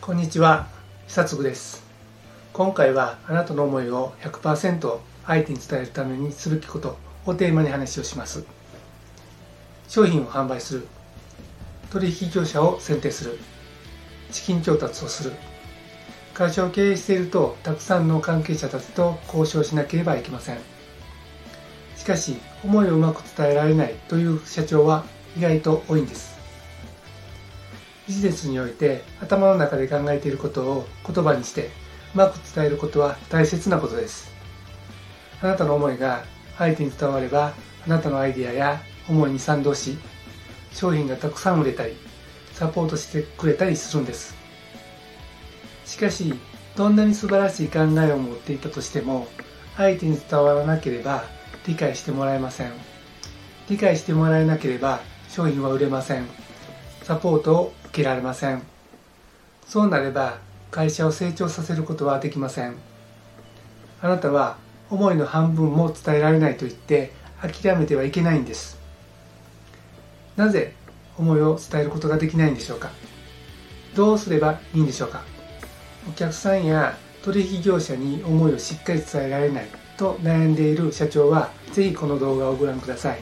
こんにちは久嗣です。今回はあなたの思いを100%相手に伝えるためにすべきことをテーマに話をします。商品を販売する取引業者を選定する資金調達をする会社を経営しているとたくさんの関係者たちと交渉しなければいけません。しかし思いをうまく伝えられないという社長は意外と多いんです。ビジネスにおいて頭の中で考えていることを言葉にしてうまく伝えることは大切なことです。あなたの思いが相手に伝わればあなたのアイデアや思いに賛同し商品がたくさん売れたりサポートしてくれたりするんです。しかしどんなに素晴らしい考えを持っていたとしても相手に伝わらなければ理解してもらえません。理解してもらえなければ商品は売れません。サポートを受けられません。そうなれば会社を成長させることはできません。あなたは思いの半分も伝えられないと言って諦めてはいけないんです。なぜ思いを伝えることができないんでしょうか。どうすればいいんでしょうか。お客さんや取引業者に思いをしっかり伝えられないと悩んでいる社長はぜひこの動画をご覧ください。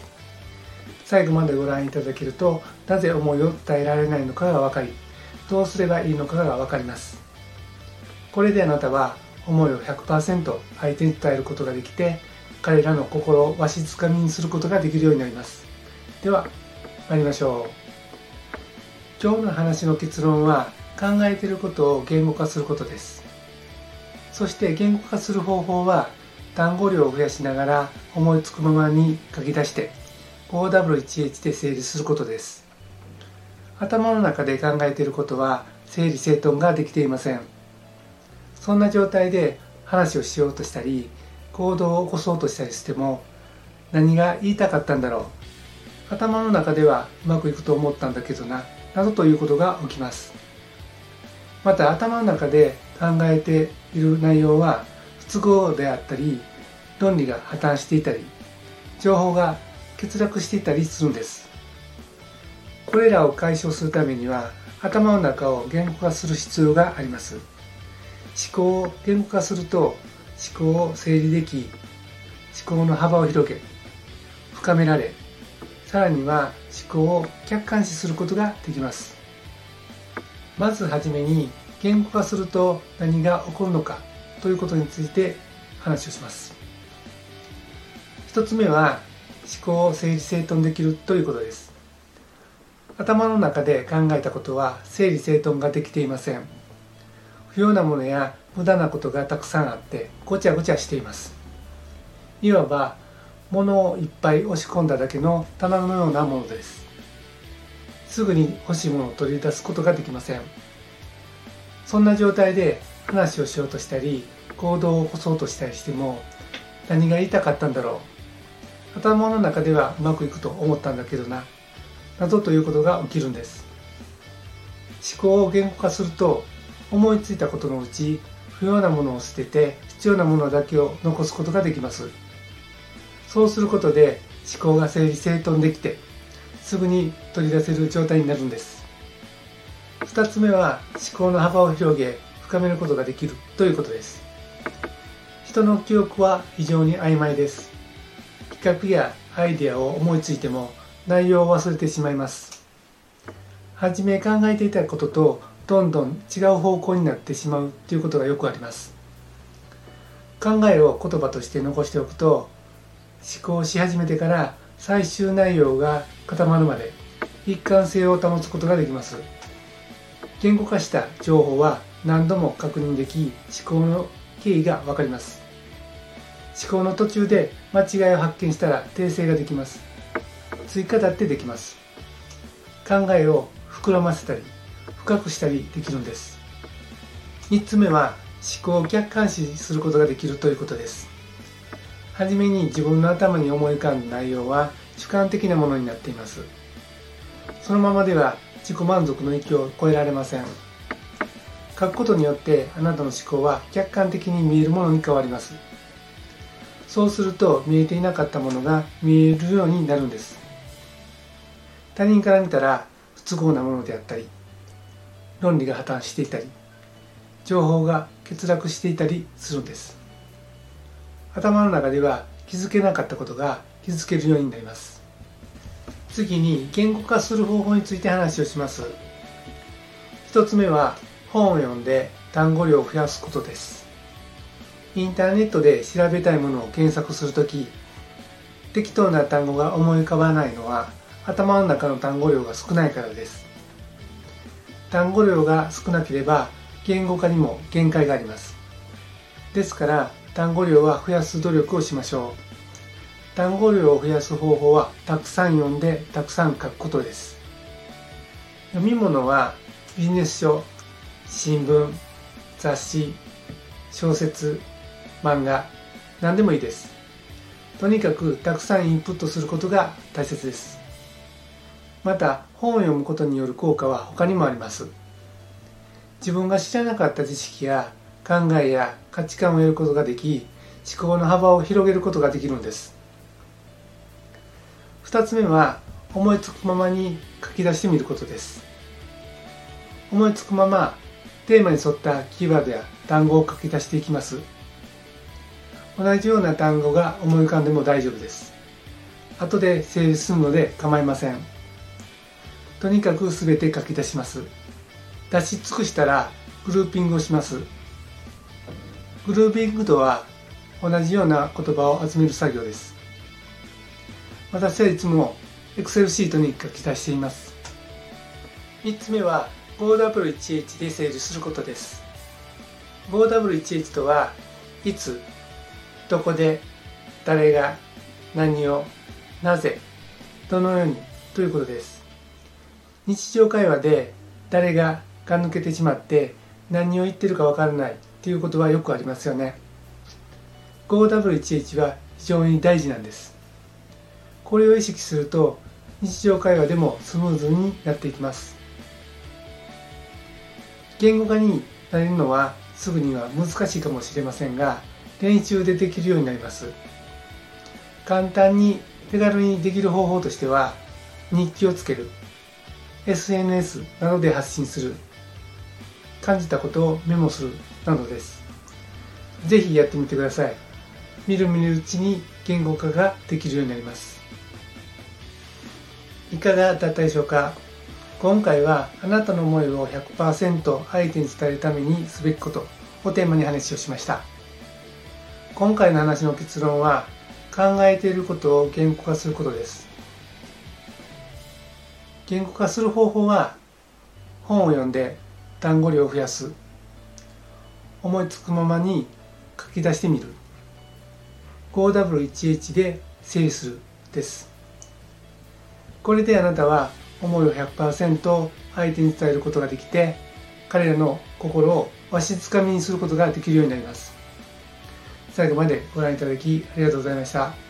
最後までご覧いただけるとなぜ思いを伝えられないのかが分かりどうすればいいのかが分かります。これであなたは思いを100%相手に伝えることができて彼らの心をわしづかみにすることができるようになります。では参りましょう。今日の話の結論は考えていることを言語化することです。そして言語化する方法は単語量を増やしながら思いつくままに書き出して 5W1H で整理することです。頭の中で考えていることは整理整頓ができていません。そんな状態で話をしようとしたり行動を起こそうとしたりしても何が言いたかったんだろう。頭の中ではうまくいくと思ったんだけどななどということが起きます。また頭の中で考えている内容は不都合であったり論理が破綻していたり情報が欠落していたりするんです。これらを解消するためには頭の中を言語化する必要があります。思考を言語化すると思考を整理でき思考の幅を広げ深められさらには思考を客観視することができます。まずはじめに言語化すると何が起こるのかということについて話をします。一つ目は思考を整理整頓できるということです。頭の中で考えたことは整理整頓ができていません。不要なものや無駄なことがたくさんあってごちゃごちゃしています。いわば物をいっぱい押し込んだだけの棚のようなものです。すぐに欲しいものを取り出すことができません。そんな状態で話をしようとしたり行動を起こそうとしたりしても何が言いたかったんだろう。頭の中ではうまくいくと思ったんだけどな。謎ということが起きるんです。思考を言語化すると思いついたことのうち不要なものを捨てて必要なものだけを残すことができます。そうすることで思考が整理整頓できてすぐに取り出せる状態になるんです。2つ目は思考の幅を広げ深めることができるということです。人の記憶は非常に曖昧です。企画やアイデアを思いついても内容を忘れてしまいます。初め考えていたこととどんどん違う方向になってしまうということがよくあります。考えを言葉として残しておくと思考し始めてから最終内容が固まるまで一貫性を保つことができます。言語化した情報は何度も確認でき思考の経緯が分かります。思考の途中で間違いを発見したら訂正ができます。追加だってできます。考えを膨らませたり深くしたりできるんです。3つ目は思考を客観視することができるということです。はじめに自分の頭に思い浮かんだ内容は主観的なものになっています。そのままでは自己満足の域を超えられません。書くことによってあなたの思考は客観的に見えるものに変わります。そうすると見えていなかったものが見えるようになるんです。他人から見たら不都合なものであったり論理が破綻していたり情報が欠落していたりするんです。頭の中では気づけなかったことが気づけるようになります。次に言語化する方法について話をします。1つ目は本を読んで単語量を増やすことです。インターネットで調べたいものを検索するとき適当な単語が思い浮かばないのは頭の中の単語量が少ないからです。単語量が少なければ言語化にも限界があります。ですから単語量は増やす努力をしましょう。単語量を増やす方法はたくさん読んでたくさん書くことです。読み物はビジネス書新聞雑誌小説漫画何でもいいです。とにかくたくさんインプットすることが大切です。また本を読むことによる効果は他にもあります。自分が知らなかった知識や考えや価値観を得ることができ思考の幅を広げることができるんです。2つ目は思いつくままに書き出してみることです。思いつくままテーマに沿ったキーワードや単語を書き出していきます。同じような単語が思い浮かんでも大丈夫です。後で整理するので構いません。とにかく全て書き出します。出し尽くしたらグルーピングをします。グルーピングとは同じような言葉を集める作業です。私はいつも Excel シートに書き出しています。3つ目は 5W1H で整理することです。5W1H とはいつどこで誰が何をなぜどのようにということです。日常会話で誰がが抜けてしまって何を言ってるかわからないっていうことはよくありますよね。5W1H は非常に大事なんです。これを意識すると日常会話でもスムーズになっていきます。言語化になれるのはすぐには難しいかもしれませんが練習でできるようになります。簡単に手軽にできる方法としては日記をつける。SNS などで発信する。感じたことをメモする。などです。ぜひやってみてください。見る見るうちに言語化ができるようになります。いかがだったでしょうか？今回はあなたの思いを100%相手に伝えるためにすべきことをテーマに話をしました。今回の話の結論は考えていることを言語化することです。言語化する方法は本を読んで単語量を増やす。思いつくままに書き出してみる。5W1H で整理するです。これであなたは思いを100%相手に伝えることができて彼らの心をわしづかみにすることができるようになります。最後までご覧いただきありがとうございました。